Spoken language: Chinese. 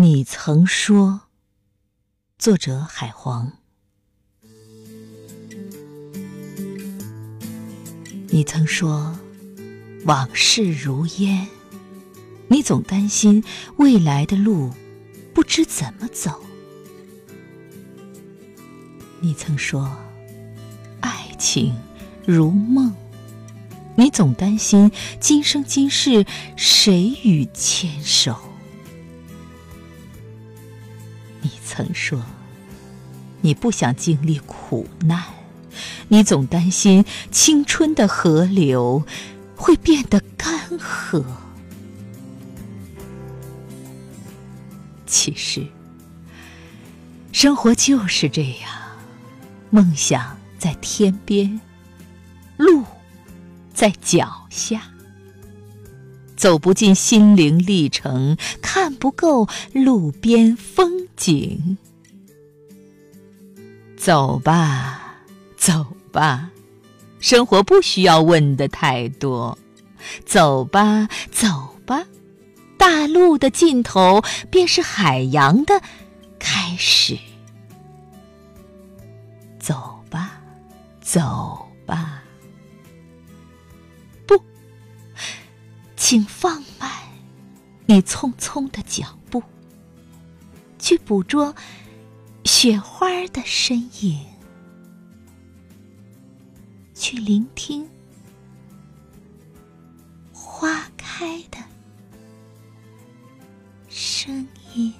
你曾说，作者海皇。你曾说，往事如烟，你总担心未来的路不知怎么走。你曾说，爱情如梦，你总担心今生今世谁与牵手。你曾说，你不想经历苦难，你总担心青春的河流会变得干涸。其实，生活就是这样，梦想在天边，路在脚下。走不进心灵历程，看不够路边风景。走吧，走吧，生活不需要问的太多。走吧，走吧，大路的尽头便是海洋的开始。走吧，走吧。不请放慢你匆匆的脚步，去捕捉雪花的身影，去聆听花开的声音。